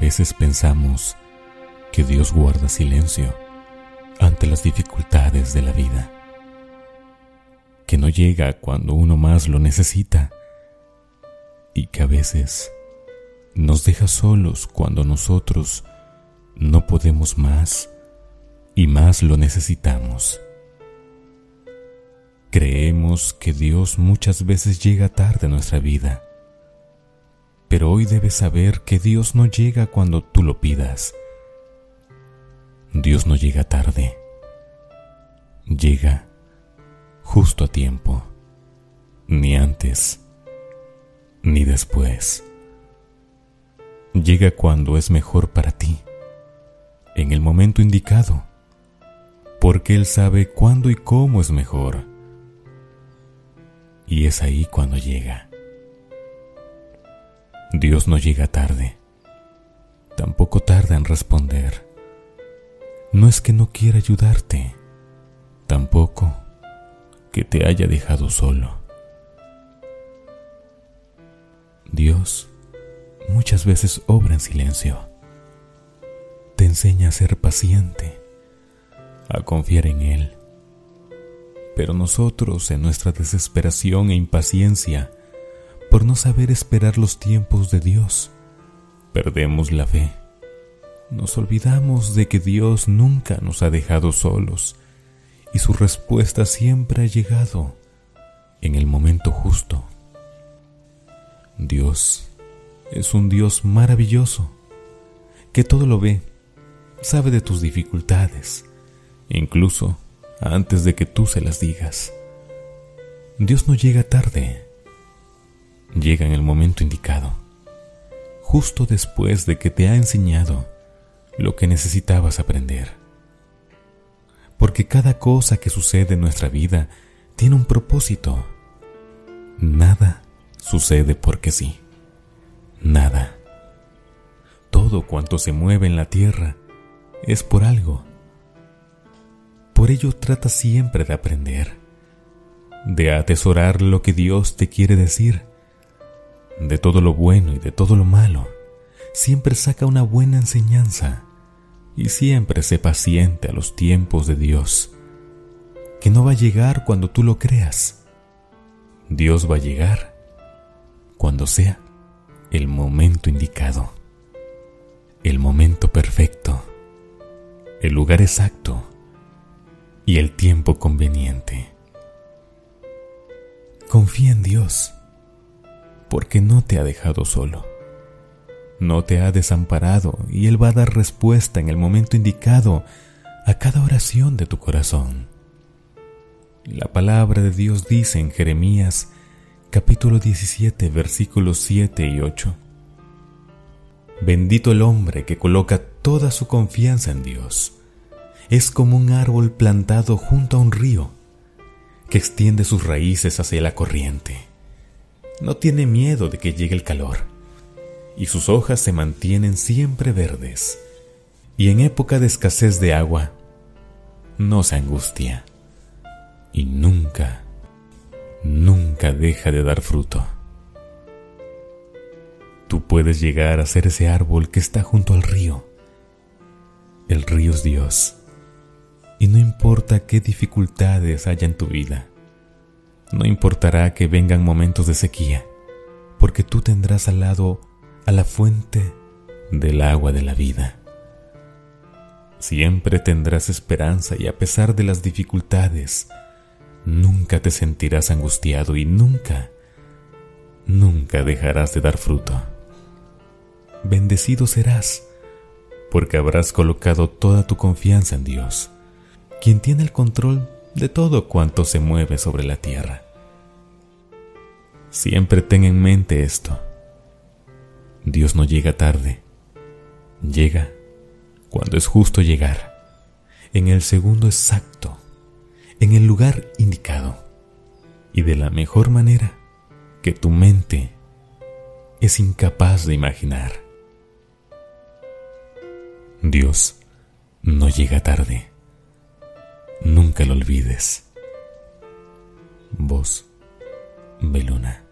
veces pensamos que Dios guarda silencio ante las dificultades de la vida, que no llega cuando uno más lo necesita y que a veces nos deja solos cuando nosotros no podemos más y más lo necesitamos. Creemos que Dios muchas veces llega tarde a nuestra vida, pero hoy debes saber que Dios no llega cuando tú lo pidas. Dios no llega tarde, llega justo a tiempo, ni antes ni después. Llega cuando es mejor para ti, en el momento indicado, porque Él sabe cuándo y cómo es mejor. Y es ahí cuando llega. Dios no llega tarde, tampoco tarda en responder. No es que no quiera ayudarte, tampoco que te haya dejado solo. Dios muchas veces obra en silencio. Te enseña a ser paciente, a confiar en Él. Pero nosotros, en nuestra desesperación e impaciencia, por no saber esperar los tiempos de Dios, perdemos la fe. Nos olvidamos de que Dios nunca nos ha dejado solos y su respuesta siempre ha llegado en el momento justo. Dios es un Dios maravilloso, que todo lo ve, sabe de tus dificultades, incluso antes de que tú se las digas. Dios no llega tarde, llega en el momento indicado, justo después de que te ha enseñado lo que necesitabas aprender. Porque cada cosa que sucede en nuestra vida tiene un propósito. Nada sucede porque sí. Nada. Todo cuanto se mueve en la tierra es por algo. Por ello trata siempre de aprender, de atesorar lo que Dios te quiere decir, de todo lo bueno y de todo lo malo. Siempre saca una buena enseñanza y siempre sé paciente a los tiempos de Dios, que no va a llegar cuando tú lo creas. Dios va a llegar cuando sea el momento indicado, el momento perfecto, el lugar exacto y el tiempo conveniente. Confía en Dios, porque no te ha dejado solo, no te ha desamparado y Él va a dar respuesta en el momento indicado a cada oración de tu corazón. La palabra de Dios dice en Jeremías capítulo 17, versículos 7 y 8. Bendito el hombre que coloca toda su confianza en Dios. Es como un árbol plantado junto a un río, que extiende sus raíces hacia la corriente. No tiene miedo de que llegue el calor, y sus hojas se mantienen siempre verdes. Y en época de escasez de agua, no se angustia, y nunca nunca deja de dar fruto. Tú puedes llegar a ser ese árbol que está junto al río. El río es Dios. Y no importa qué dificultades haya en tu vida, no importará que vengan momentos de sequía, porque tú tendrás al lado a la fuente del agua de la vida. Siempre tendrás esperanza y a pesar de las dificultades, nunca te sentirás angustiado y nunca, nunca dejarás de dar fruto. Bendecido serás, porque habrás colocado toda tu confianza en Dios, quien tiene el control de todo cuanto se mueve sobre la tierra. Siempre ten en mente esto. Dios no llega tarde, llega cuando es justo llegar, en el segundo exacto en el lugar indicado y de la mejor manera que tu mente es incapaz de imaginar. Dios no llega tarde. Nunca lo olvides. Voz Beluna.